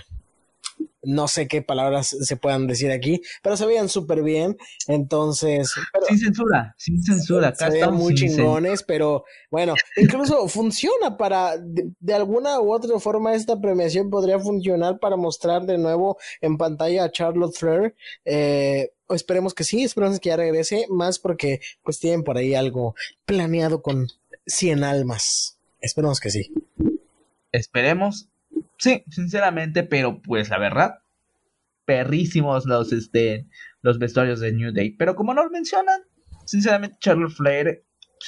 no sé qué palabras se puedan decir aquí, pero se veían súper bien. Entonces. sin censura, sin censura. se veían muy chingones, pero bueno, incluso funciona para. De, alguna u otra forma, esta premiación podría funcionar para mostrar de nuevo en pantalla a Charlotte Flair. Eh, esperemos que sí, esperemos que ya regrese, más porque pues tienen por ahí algo planeado con 100 almas. Esperemos que sí. Esperemos Sí, sinceramente, pero pues la verdad, perrísimos los, este, los vestuarios de New Day. Pero como nos mencionan, sinceramente Charlotte Flair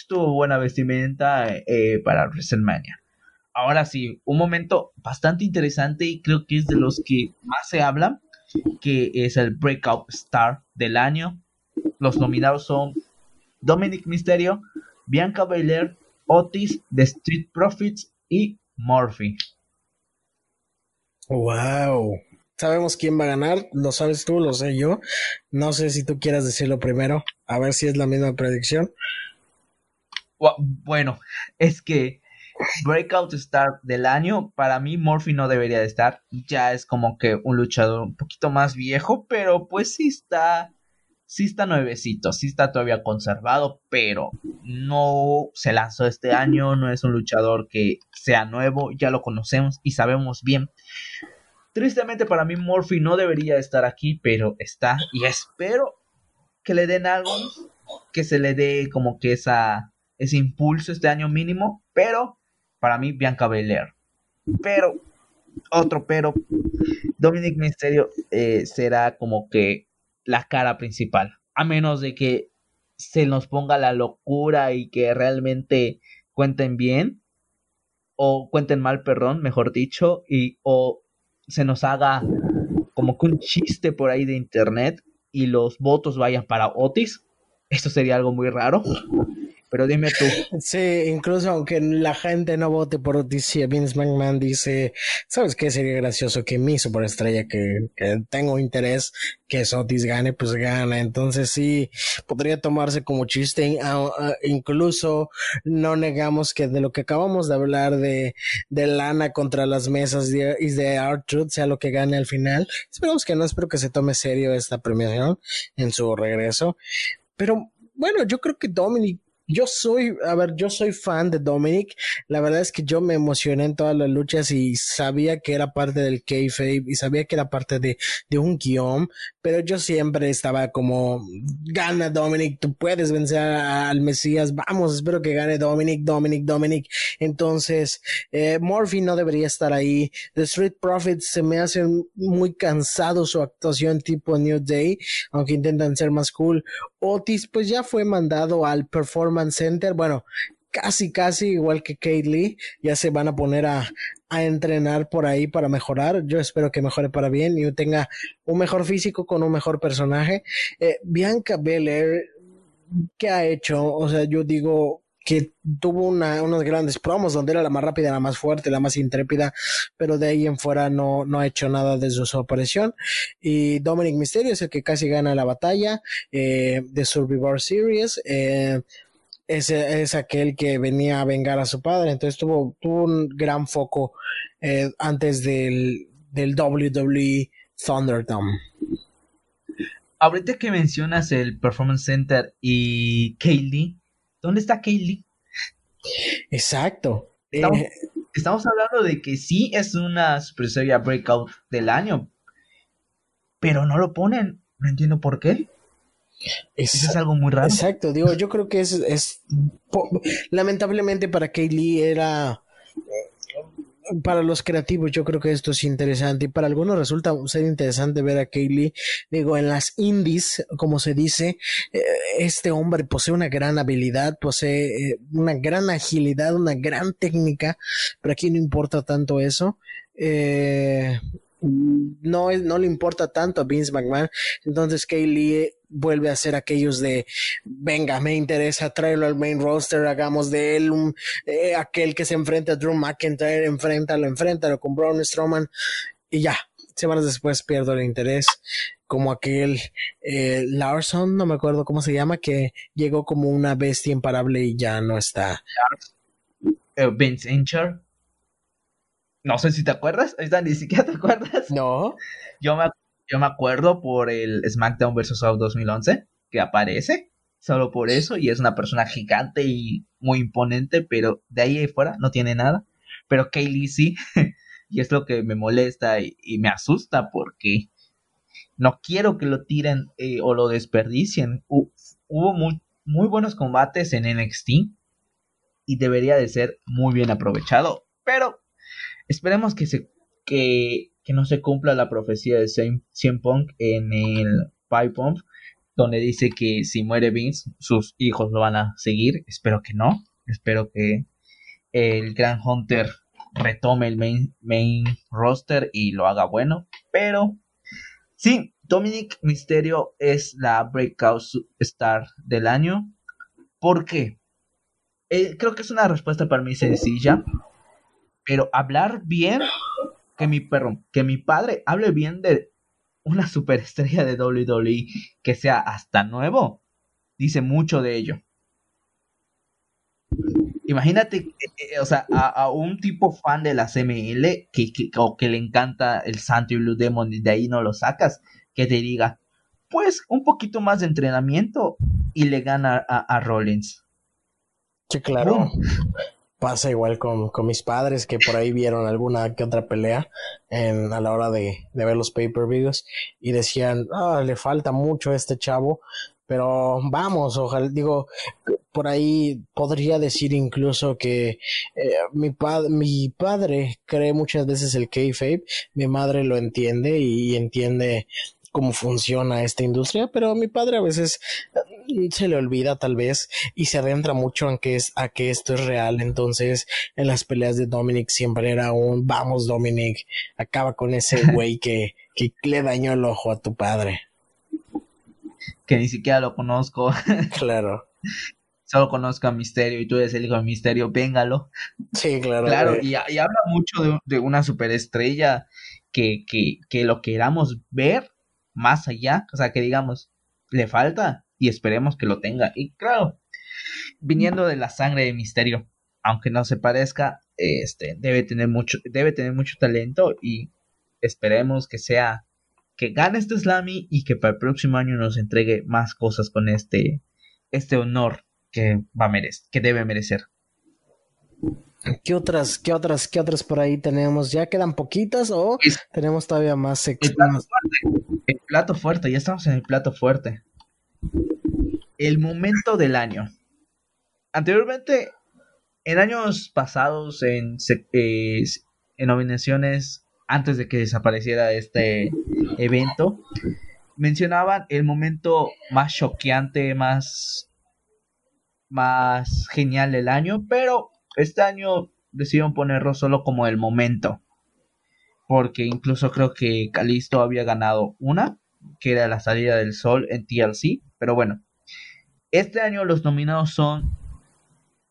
tuvo buena vestimenta eh, para WrestleMania. Ahora sí, un momento bastante interesante y creo que es de los que más se habla, que es el Breakout Star del año. Los nominados son Dominic Mysterio, Bianca Belair, Otis, The Street Profits y Murphy. Wow. Sabemos quién va a ganar, lo sabes tú, lo sé yo. No sé si tú quieras decirlo primero, a ver si es la misma predicción. Bueno, es que Breakout Star del año, para mí Murphy no debería de estar. Ya es como que un luchador un poquito más viejo, pero pues sí está, sí está nuevecito, sí está todavía conservado, pero no se lanzó este año, no es un luchador que sea nuevo, ya lo conocemos y sabemos bien. Tristemente para mí Murphy no debería estar aquí, pero está y espero que le den algo, que se le dé como que esa ese impulso este año mínimo, pero para mí Bianca Belair. Pero, otro pero, Dominic Mysterio eh, será como que la cara principal, a menos de que se nos ponga la locura y que realmente cuenten bien, o cuenten mal, perdón, mejor dicho, y o se nos haga como que un chiste por ahí de internet y los votos vayan para Otis. Esto sería algo muy raro pero dime tú. Sí, incluso aunque la gente no vote por Otis, Vince McMahon dice, ¿sabes qué? Sería gracioso que mi superestrella que, tengo interés, que es Otis gane, pues gana. Entonces sí, podría tomarse como chiste. Incluso no negamos que de lo que acabamos de hablar de, de lana contra las mesas de, y de Art Truth sea lo que gane al final. Esperamos que no, espero que se tome serio esta premiación en su regreso. Pero bueno, yo creo que Dominic yo soy, a ver, yo soy fan de Dominic. La verdad es que yo me emocioné en todas las luchas y sabía que era parte del kayfabe y sabía que era parte de, de un guion, pero yo siempre estaba como, gana Dominic, tú puedes vencer al Mesías, vamos, espero que gane Dominic, Dominic, Dominic. Entonces, eh, no debería estar ahí. The Street Profits se me hace muy cansado su actuación tipo New Day, aunque intentan ser más cool. Otis, pues ya fue mandado al Performance Center. Bueno, casi, casi igual que Kate Lee, ya se van a poner a, a, entrenar por ahí para mejorar. Yo espero que mejore para bien y tenga un mejor físico con un mejor personaje. Eh, Bianca Belair, ¿qué ha hecho? O sea, yo digo, que tuvo una, unos grandes promos donde era la más rápida, la más fuerte, la más intrépida, pero de ahí en fuera no, no ha hecho nada desde su aparición. Y Dominic Mysterio es el que casi gana la batalla eh, de Survivor Series. Eh, es, es, aquel que venía a vengar a su padre, entonces tuvo, tuvo un gran foco eh, antes del, del WWE Thunderdome. Ahorita que mencionas el Performance Center y Kaylee, ¿Dónde está Kaylee? Exacto. Estamos, eh, estamos, hablando de que sí es una Super Serie Breakout del año, pero no lo ponen. No entiendo por qué. Eso es algo muy raro. Exacto, digo, yo creo que es, es lamentablemente para Kaylee era para los creativos yo creo que esto es interesante y para algunos resulta ser interesante ver a Kaylee, digo, en las indies, como se dice, eh, este hombre posee una gran habilidad, posee eh, una gran agilidad, una gran técnica, pero aquí no importa tanto eso. Eh, no, no le importa tanto a Vince McMahon. Entonces Kaylee vuelve a ser aquellos de, venga, me interesa traerlo al main roster, hagamos de él un, eh, aquel que se enfrenta a Drew McIntyre, enfréntalo, enfréntalo con Braun Strowman y ya. Semanas después pierdo el interés, como aquel eh, Larson, no me acuerdo cómo se llama, que llegó como una bestia imparable y ya no está. Eh, Vince Incher. No sé si te acuerdas, ahorita ni siquiera te acuerdas. No. Yo me, yo me acuerdo por el SmackDown vs. Raw 2011, que aparece, solo por eso, y es una persona gigante y muy imponente, pero de ahí fuera no tiene nada. Pero Kaylee sí, y es lo que me molesta y, me asusta porque no quiero que lo tiren eh, o lo desperdicien. hubo muy, muy buenos combates en NXT y debería de ser muy bien aprovechado, pero Esperemos que se que, no se cumpla la profecía de CM Punk en el Pipe Pump donde dice que si muere Vince, sus hijos lo van a seguir. Espero que no. Espero que el Gran Hunter retome el main, main roster y lo haga bueno. Pero sí, Dominic Mysterio es la breakout star del año. ¿Por qué? Eh, creo que es una respuesta para mí sencilla. Pero hablar bien, que mi perro, que mi padre hable bien de una superestrella de WWE que sea hasta nuevo, dice mucho de ello. Imagínate, eh, eh, o sea, a, un tipo fan de la CML que, o que le encanta el Santo y Blue Demon y de ahí no lo sacas, que te diga, pues un poquito más de entrenamiento y le gana a, Rollins. Sí, claro. Pasa igual con, mis padres que por ahí vieron alguna que otra pelea en, a la hora de, de ver los pay-per-views y decían, ah, le falta mucho a este chavo, pero vamos, ojalá, digo, por ahí podría decir incluso que eh, mi, mi padre cree muchas veces el kayfabe, mi madre lo entiende y entiende cómo funciona esta industria, pero a mi padre a veces mm, se le olvida tal vez y se adentra mucho en que es, a que esto es real. Entonces, en las peleas de Dominic siempre era un vamos Dominic, acaba con ese güey que, que le dañó el ojo a tu padre. Que ni siquiera lo conozco. claro. Solo conozco a Misterio y tú eres el hijo de Misterio, véngalo. Sí, claro. Claro, y, habla mucho de, de una superestrella que, que, que lo queramos ver más allá, o sea, que digamos, le falta y esperemos que lo tenga. Y claro, viniendo de la sangre de Misterio, aunque no se parezca, este debe tener mucho debe tener mucho talento y esperemos que sea que gane este Slammy y que para el próximo año nos entregue más cosas con este este honor que va a merecer, que debe merecer. ¿Qué otras, qué otras, qué otras por ahí tenemos? ¿Ya quedan poquitas o tenemos todavía más? El plato, fuerte, el plato fuerte, ya estamos en el plato fuerte. El momento del año. Anteriormente, en años pasados, en, eh, en nominaciones, antes de que desapareciera este evento, mencionaban el momento más choqueante, más, más genial del año, pero este año decidieron ponerlo solo como el momento. Porque incluso creo que Calisto había ganado una, que era la salida del sol en TLC. Pero bueno, este año los nominados son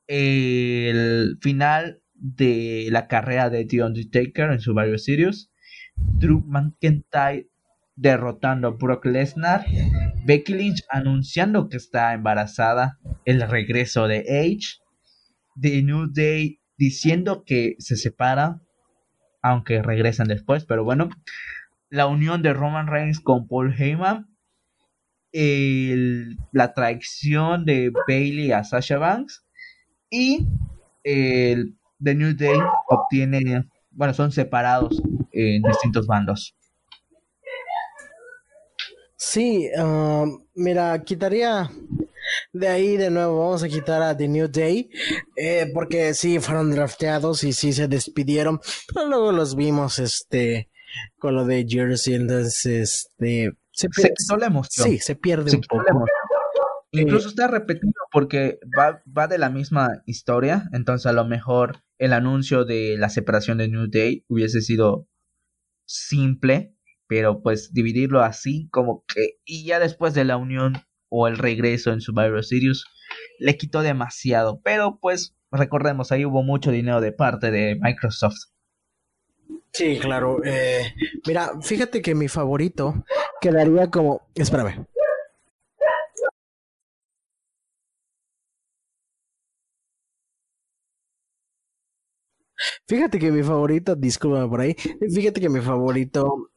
el final de la carrera de The Undertaker en su varios Series, Drew McIntyre derrotando a Brock Lesnar, Becky Lynch anunciando que está embarazada, el regreso de Edge, The New Day diciendo que se separa, aunque regresan después, pero bueno, la unión de Roman Reigns con Paul Heyman, la traición de Bailey a Sasha Banks y el The New Day obtiene, bueno, son separados en distintos bandos. Sí, um, mira, quitaría de ahí de nuevo vamos a quitar a The New Day, eh, porque sí fueron drafteados y sí se despidieron, pero luego los vimos este con lo de Jersey, entonces este se, pierde, Sí, se pierde un poco. Incluso está repetido porque va, va de la misma historia, entonces a lo mejor el anuncio de la separación de New Day hubiese sido simple, pero pues dividirlo así como que y ya después de la unión o el regreso en Survivor Series le quitó demasiado. Pero pues recordemos, ahí hubo mucho dinero de parte de Microsoft. Sí, claro. Eh, mira, fíjate que mi favorito quedaría como... Espérame. Fíjate que mi favorito, discúlpame por ahí, fíjate que mi favorito,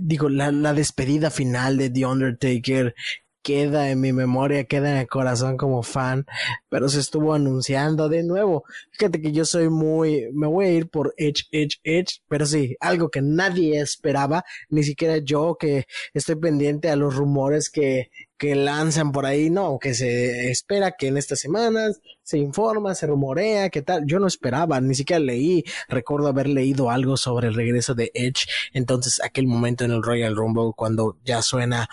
digo, la, la despedida final de The Undertaker queda en mi memoria, queda en el corazón como fan, pero se estuvo anunciando de nuevo. Fíjate que yo soy muy, me voy a ir por Edge, Edge, Edge, pero sí, algo que nadie esperaba, ni siquiera yo que estoy pendiente a los rumores que, que lanzan por ahí, no, que se espera que en estas semanas se informa, se rumorea, qué tal. Yo no esperaba, ni siquiera leí. Recuerdo haber leído algo sobre el regreso de Edge. Entonces, aquel momento en el Royal Rumble, cuando ya suena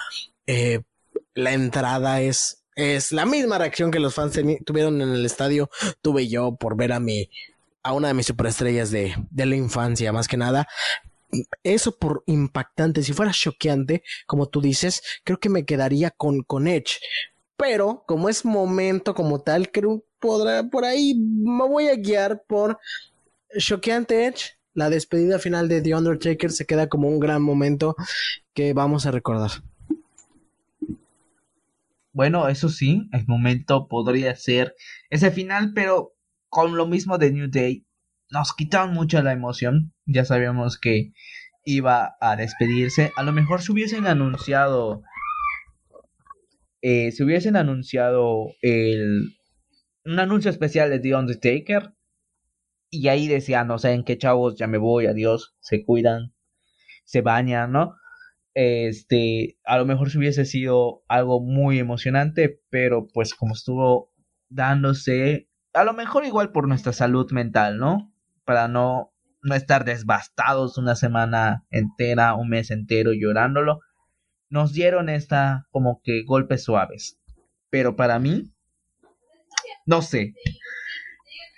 eh, la entrada es, es la misma reacción que los fans tuvieron en el estadio, tuve yo por ver a mi, a una de mis superestrellas de, de la infancia, más que nada. Eso por impactante, si fuera choqueante, como tú dices, creo que me quedaría con, con Edge. Pero como es momento como tal, creo podrá por ahí me voy a guiar por choqueante Edge. La despedida final de The Undertaker se queda como un gran momento que vamos a recordar. Bueno, eso sí, el momento podría ser ese final, pero con lo mismo de New Day, nos quitaron mucho la emoción. Ya sabíamos que iba a despedirse. A lo mejor se hubiesen anunciado. Eh, se hubiesen anunciado el. Un anuncio especial de The Undertaker. Y ahí decían, no sé en qué chavos, ya me voy, adiós, se cuidan, se bañan, ¿no? Este, a lo mejor se hubiese sido algo muy emocionante, pero pues como estuvo dándose, a lo mejor igual por nuestra salud mental, ¿no? Para no, no estar desbastados una semana entera, un mes entero llorándolo, nos dieron esta como que golpes suaves. Pero para mí, no sé,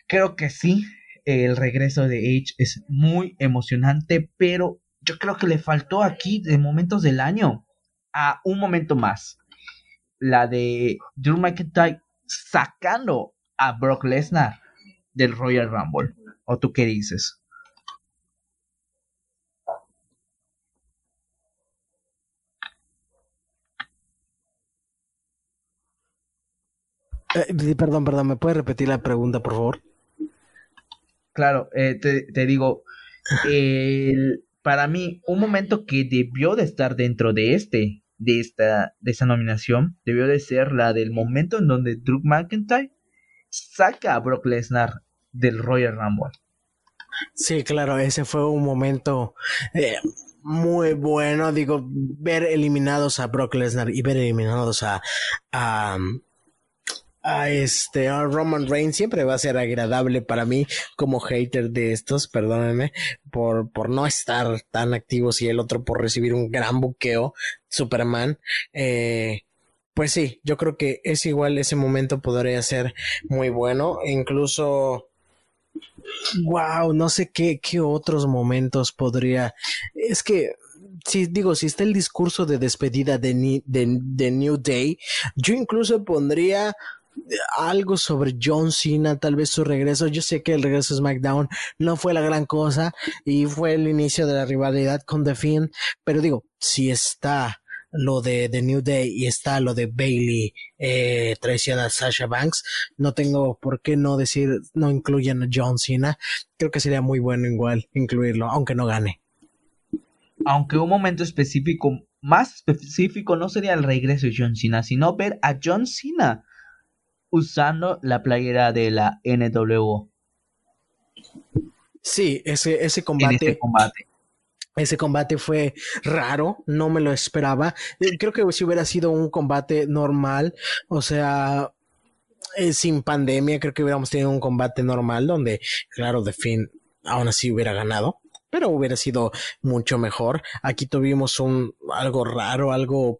creo que sí, el regreso de H es muy emocionante, pero yo creo que le faltó aquí de momentos del año a un momento más. La de Drew McIntyre sacando a Brock Lesnar del Royal Rumble. ¿O tú qué dices? Eh, perdón, perdón, ¿me puedes repetir la pregunta, por favor? Claro, eh, te, te, digo, el, para mí, un momento que debió de estar dentro de este, de esta, de esa nominación, debió de ser la del momento en donde Drew McIntyre saca a Brock Lesnar del Royal Rumble. Sí, claro, ese fue un momento eh, muy bueno, digo, ver eliminados a Brock Lesnar y ver eliminados a, a a este a Roman Reigns siempre va a ser agradable para mí como hater de estos, perdónenme por, por no estar tan activos y el otro por recibir un gran buqueo, Superman. Eh, pues sí, yo creo que es igual, ese momento podría ser muy bueno, incluso Wow, no sé qué, qué otros momentos podría. Es que si digo, si está el discurso de despedida de, de, de, New Day, yo incluso pondría algo sobre John Cena, tal vez su regreso. Yo sé que el regreso de SmackDown no fue la gran cosa y fue el inicio de la rivalidad con The Fiend, pero digo, si está lo de The New Day y está lo de Bailey eh, traiciona a Sasha Banks, no tengo por qué no decir, no incluyen a John Cena. Creo que sería muy bueno igual incluirlo, aunque no gane. Aunque un momento específico, más específico, no sería el regreso de John Cena, sino ver a John Cena usando la playera de la NWO. Sí, ese, ese combate, combate. Ese combate fue raro, no me lo esperaba. Eh, creo que si hubiera sido un combate normal, o sea, eh, sin pandemia, creo que hubiéramos tenido un combate normal donde, claro, de fin, aún así hubiera ganado, pero hubiera sido mucho mejor. Aquí tuvimos un algo raro, algo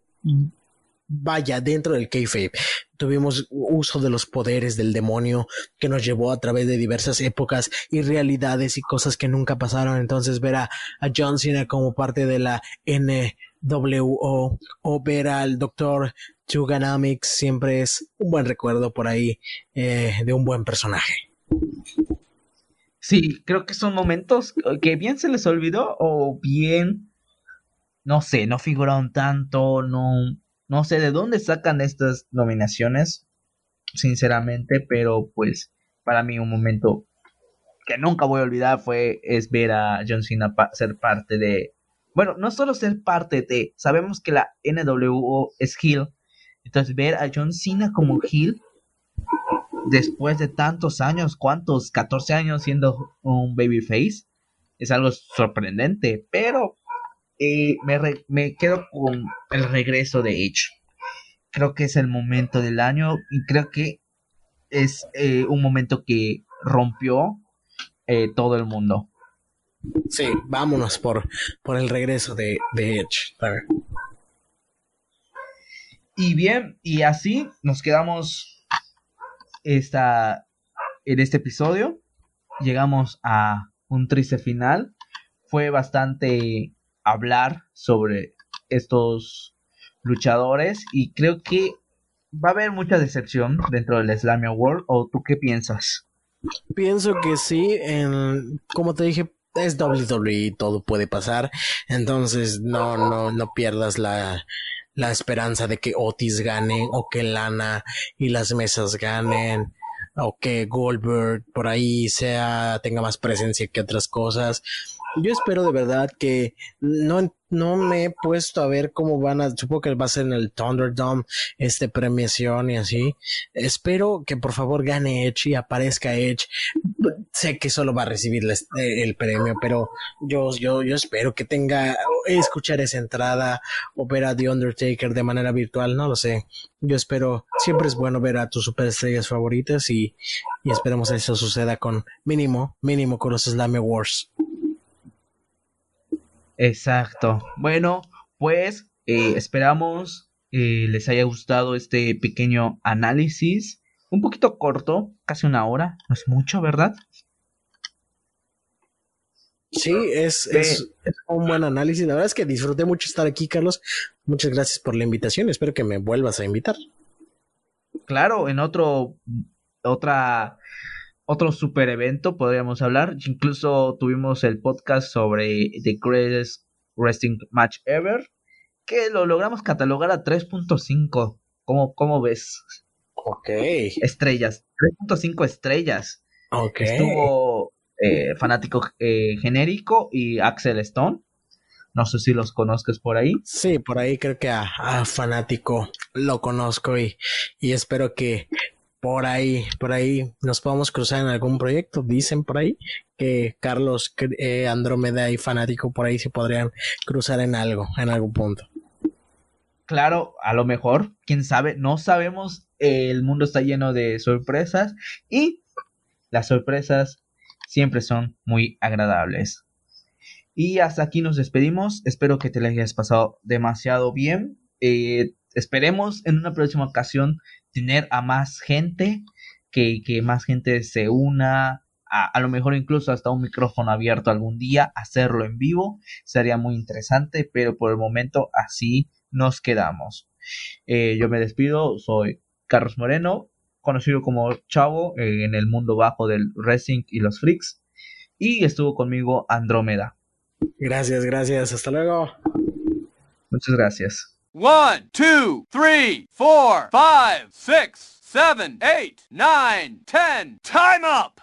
vaya dentro del kayfabe tuvimos uso de los poderes del demonio que nos llevó a través de diversas épocas y realidades y cosas que nunca pasaron. Entonces ver a, John Cena como parte de la NWO o ver al doctor Tuganomics siempre es un buen recuerdo por ahí eh, de un buen personaje. Sí, creo que son momentos que bien se les olvidó o bien, no sé, no figuraron tanto, no, no sé de dónde sacan estas nominaciones, sinceramente, pero pues para mí un momento que nunca voy a olvidar fue es ver a John Cena ser parte de bueno, no solo ser parte de, sabemos que la NWO es heel, entonces ver a John Cena como heel después de tantos años, ¿cuántos? 14 años siendo un babyface, es algo sorprendente, pero eh, me, me quedo con el regreso de Edge. Creo que es el momento del año y creo que es eh, un momento que rompió eh, todo el mundo. Sí, vámonos por, por el regreso de, de Edge. Y bien, y así nos quedamos esta, en este episodio. Llegamos a un triste final. Fue bastante hablar sobre estos luchadores y creo que va a haber mucha decepción dentro del Slamia World. ¿O tú qué piensas? Pienso que sí, en, como te dije, es WWE, todo puede pasar. Entonces, no, no, no pierdas la, la esperanza de que Otis gane o que Lana y las mesas ganen o que Goldberg por ahí sea tenga más presencia que otras cosas yo espero de verdad que no, no me he puesto a ver cómo van a, supongo que va a ser en el Thunderdome, este premiación y así. Espero que por favor gane Edge y aparezca Edge. Sé que solo va a recibir el premio, pero yo, yo, yo espero que tenga, escuchar esa entrada o ver a The Undertaker de manera virtual, no lo sé. Yo espero, siempre es bueno ver a tus superestrellas favoritas y, y esperemos que eso suceda con mínimo, mínimo con los Slam Wars. Exacto. Bueno, pues eh, esperamos eh, les haya gustado este pequeño análisis. Un poquito corto, casi una hora. No es mucho, ¿verdad? Sí, es, es, un buen análisis. La verdad es que disfruté mucho estar aquí, Carlos. Muchas gracias por la invitación. Espero que me vuelvas a invitar. Claro, en otro, otra otro super evento, podríamos hablar. Incluso tuvimos el podcast sobre The Greatest Wrestling Match Ever, que lo logramos catalogar a 3.5. ¿Cómo, ¿Cómo ves? Ok. Estrellas. 3.5 estrellas. Ok. Estuvo eh, Fanático eh, Genérico y Axel Stone. No sé si los conozcas por ahí. Sí, por ahí creo que a, a Fanático lo conozco y, y espero que por ahí, por ahí nos podemos cruzar en algún proyecto. Dicen por ahí que Carlos eh, Andrómeda y Fanático por ahí se podrían cruzar en algo, en algún punto. Claro, a lo mejor, quién sabe, no sabemos. El mundo está lleno de sorpresas y las sorpresas siempre son muy agradables. Y hasta aquí nos despedimos. Espero que te la hayas pasado demasiado bien. Eh, esperemos en una próxima ocasión tener a más gente, que, que más gente se una, a, a, lo mejor incluso hasta un micrófono abierto algún día, hacerlo en vivo, sería muy interesante, pero por el momento así nos quedamos. Eh, yo me despido, soy Carlos Moreno, conocido como Chavo eh, en el mundo bajo del wrestling y los freaks, y estuvo conmigo Andrómeda. Gracias, gracias, hasta luego. Muchas gracias. One, two, three, four, five, six, seven, eight, nine, ten. Time up!